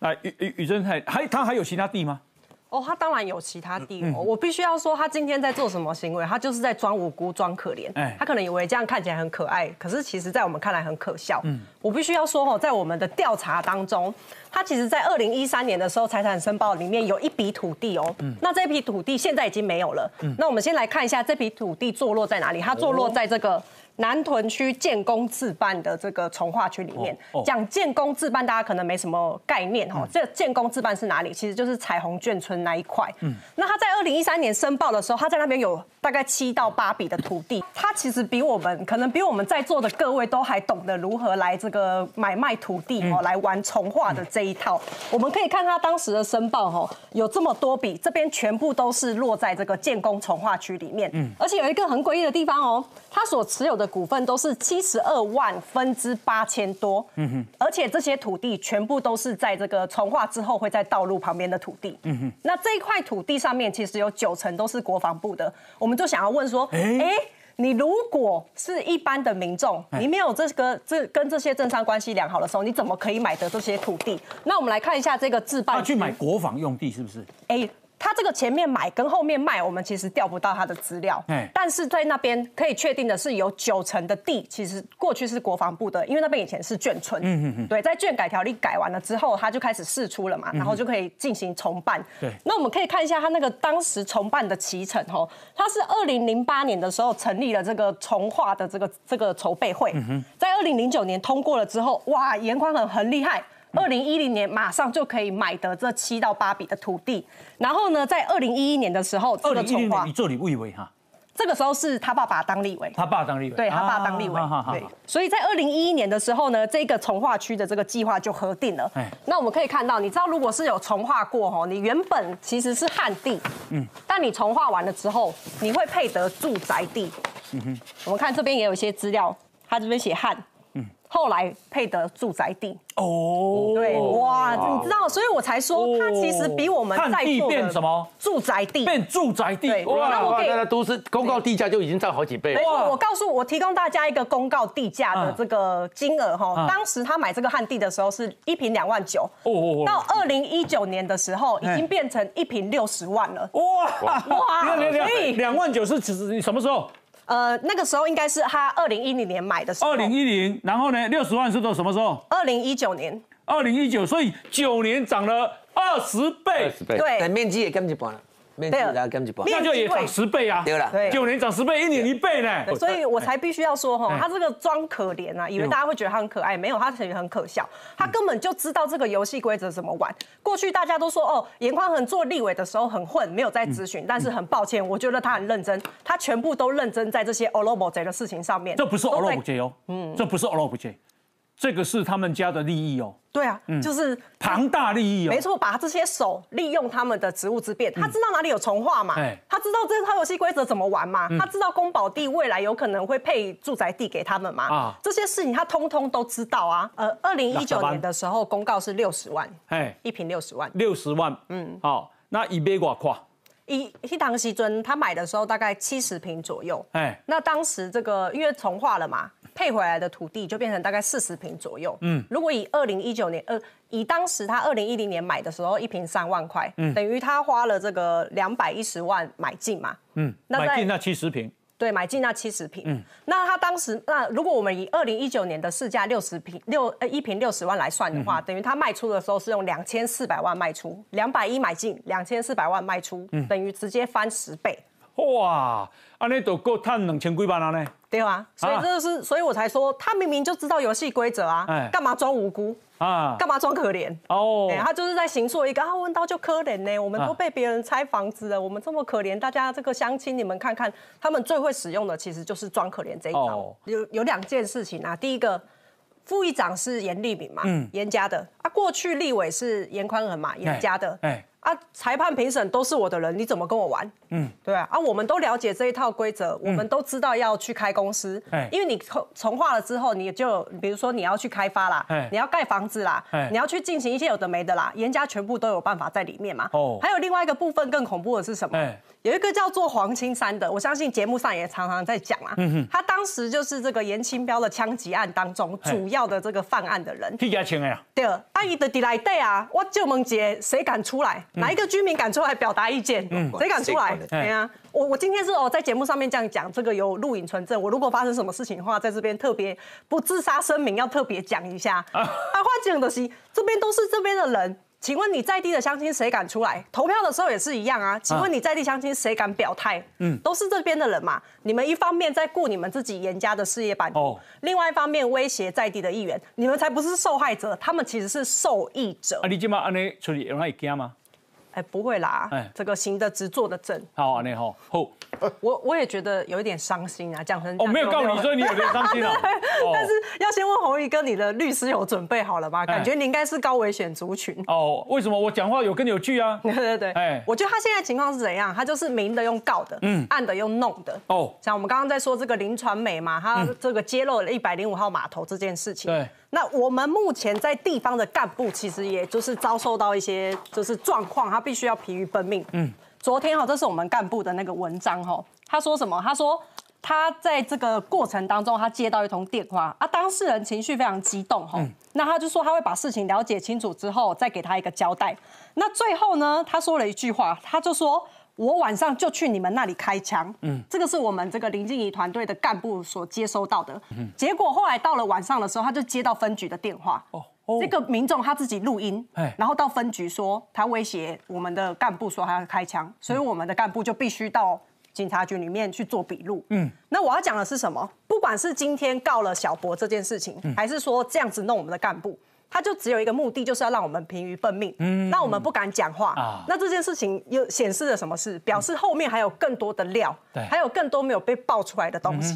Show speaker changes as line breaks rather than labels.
那宇宇宇珍还还他还有其他地吗？
哦，他当然有其他地哦。我必须要说，他今天在做什么行为？他就是在装无辜、装可怜。哎他可能以为这样看起来很可爱，可是其实在我们看来很可笑。嗯，我必须要说哦，在我们的调查当中，他其实在二零一三年的时候，财产申报里面有一笔土地哦。嗯，那这笔土地现在已经没有了。嗯，那我们先来看一下这笔土地坐落在哪里？它坐落在这个。南屯区建工自办的这个从化区里面，讲建工自办，大家可能没什么概念哈。这建工自办是哪里？其实就是彩虹眷村那一块。嗯，那他在二零一三年申报的时候，他在那边有大概七到八笔的土地。他其实比我们可能比我们在座的各位都还懂得如何来这个买卖土地哦，来玩从化的这一套。我们可以看他当时的申报哈，有这么多笔，这边全部都是落在这个建工从化区里面。嗯，而且有一个很诡异的地方哦，他所持有的。股份都是七十二万分之八千多，嗯哼，而且这些土地全部都是在这个从化之后会在道路旁边的土地，嗯哼，那这一块土地上面其实有九成都是国防部的，我们就想要问说，哎、欸欸，你如果是一般的民众，你没有这个这跟这些政商关系良好的时候，你怎么可以买得这些土地？那我们来看一下这个自办，
去买国防用地是不是？哎、欸。
他这个前面买跟后面卖，我们其实调不到他的资料。但是在那边可以确定的是，有九成的地其实过去是国防部的，因为那边以前是眷村。嗯嗯嗯对，在眷改条例改完了之后，他就开始释出了嘛，然后就可以进行重办。对。那我们可以看一下他那个当时重办的期程哦，他是二零零八年的时候成立了这个重化的这个这个筹备会。在二零零九年通过了之后，哇，严宽恒很厉害。二零一零年马上就可以买得这七到八笔的土地，然后呢，在二零一一年的时候，这个重化，
你做立委哈，
这个时候是他爸爸当立委，
他爸当立委，
对他爸当立委，对，所以在二零一一年的时候呢，这个从化区的这个计划就核定了。那我们可以看到，你知道如果是有重化过哦，你原本其实是旱地，嗯，但你重化完了之后，你会配得住宅地。嗯哼，我们看这边也有一些资料，他这边写旱。后来配的住宅地。哦，对哇，你知道，所以我才说它其实比我们在地变什么？住宅地。
变住宅地。
哇，那我给大家都是公告地价就已经涨好几倍。了。
我告诉我提供大家一个公告地价的这个金额哈，当时他买这个旱地的时候是一平两万九哦，到二零一九年的时候已经变成一平六十万了。哇。
哇，所以两万九是指你什么时候？
呃，那个时候应该是他二零一零年买的时候。
二零一零，然后呢，六十万是到什么时候？
二零一九年。
二零一九，所以九年涨了二十倍。
二十倍。对，面积也跟着搬了。对，
那就也涨十倍啊！对了，九年涨十倍，一年一倍呢。
所以我才必须要说哈，他这个装可怜啊，以为大家会觉得他很可爱，没有，他其实很可笑。他根本就知道这个游戏规则怎么玩。过去大家都说哦，严宽恒做立委的时候很混，没有在咨询，但是很抱歉，我觉得他很认真，他全部都认真在这些欧罗巴贼的事情上面。
这不是欧罗巴贼哦，嗯，这不是欧罗巴贼。这个是他们家的利益哦，
对啊，就是
庞大利益哦，
没错，把这些手利用他们的职务之便，他知道哪里有从化嘛，他知道这套游戏规则怎么玩嘛，他知道公保地未来有可能会配住宅地给他们嘛，啊，这些事情他通通都知道啊。呃，二零一九年的时候公告是六十万，哎，一平六十万，
六十万，嗯，好，那以杯挂跨，
一一堂西尊他买的时候大概七十平左右，哎，那当时这个因为从化了嘛。配回来的土地就变成大概四十平左右。嗯，如果以二零一九年，呃，以当时他二零一零年买的时候，一平三万块，嗯，等于他花了这个两百一十万买进嘛。嗯，
那买进那七十平。
对，买进那七十平。嗯，那他当时，那如果我们以二零一九年的市价六十平六呃一平六十万来算的话，嗯、等于他卖出的时候是用两千四百万卖出，两百一买进，两千四百万卖出，嗯、等于直接翻十倍。
哇，安尼都够赚两千几万了呢？
对啊，所以这就是，所以我才说，他明明就知道游戏规则啊，干嘛装无辜？啊？干嘛装可怜？哦，他就是在形塑一个啊，问到就可怜呢，我们都被别人拆房子了，我们这么可怜，大家这个相亲，你们看看，他们最会使用的其实就是装可怜这一招。有有两件事情啊，第一个，副议长是严立敏嘛，严家的。啊，过去立委是严宽恒嘛，严家的，啊，裁判评审都是我的人，你怎么跟我玩？嗯，对啊，啊，我们都了解这一套规则，嗯、我们都知道要去开公司，嗯因为你重重划了之后，你就比如说你要去开发啦，嗯你要盖房子啦，嗯你要去进行一些有的没的啦，严家全部都有办法在里面嘛。哦，还有另外一个部分更恐怖的是什么？有一个叫做黄青山的，我相信节目上也常常在讲啊。嗯哼，他当时就是这个严清标的枪击案当中主要的这个犯案的人。
替他枪呀？
对，阿姨的地来对啊，我就问姐，谁敢出来？哪一个居民敢出来表达意见？嗯，谁敢出来？对啊，我我今天是哦在节目上面这样讲，这个有录影存证。我如果发生什么事情的话，在这边特别不自杀声明要特别讲一下。啊，话讲的是这边都是这边的人。请问你在地的乡亲谁敢出来投票的时候也是一样啊？请问你在地乡亲谁敢表态？嗯，都是这边的人嘛。你们一方面在顾你们自己严家的事业版图，哦、另外一方面威胁在地的议员，你们才不是受害者，他们其实是受益者。
啊，你今嘛安尼处理，让他会惊吗？
哎，不会啦，哎，这个行得直，坐得正。
好，安尼好，好。
我我也觉得有一点伤心啊，讲成
哦，没有告你，所以你有点伤心啊。
但是要先问红衣哥，你的律师有准备好了吗？感觉你应该是高危险族群。
哦，为什么我讲话有根有据啊？
对对对，哎，我觉得他现在情况是怎样？他就是明的用告的，嗯，暗的用弄的。哦，像我们刚刚在说这个林传美嘛，他这个揭露了一百零五号码头这件事情。对。那我们目前在地方的干部，其实也就是遭受到一些就是状况，他必须要疲于奔命。嗯，昨天哈，这是我们干部的那个文章哈，他说什么？他说他在这个过程当中，他接到一通电话啊，当事人情绪非常激动哈，那他就说他会把事情了解清楚之后，再给他一个交代。那最后呢，他说了一句话，他就说。我晚上就去你们那里开枪，嗯，这个是我们这个林静怡团队的干部所接收到的，嗯，结果后来到了晚上的时候，他就接到分局的电话，哦，哦，这个民众他自己录音，哎，然后到分局说他威胁我们的干部说他要开枪，所以我们的干部就必须到警察局里面去做笔录，嗯，那我要讲的是什么？不管是今天告了小博这件事情，还是说这样子弄我们的干部。他就只有一个目的，就是要让我们疲于奔命，嗯，让我们不敢讲话。啊，那这件事情又显示了什么事？表示后面还有更多的料，对，还有更多没有被爆出来的东西。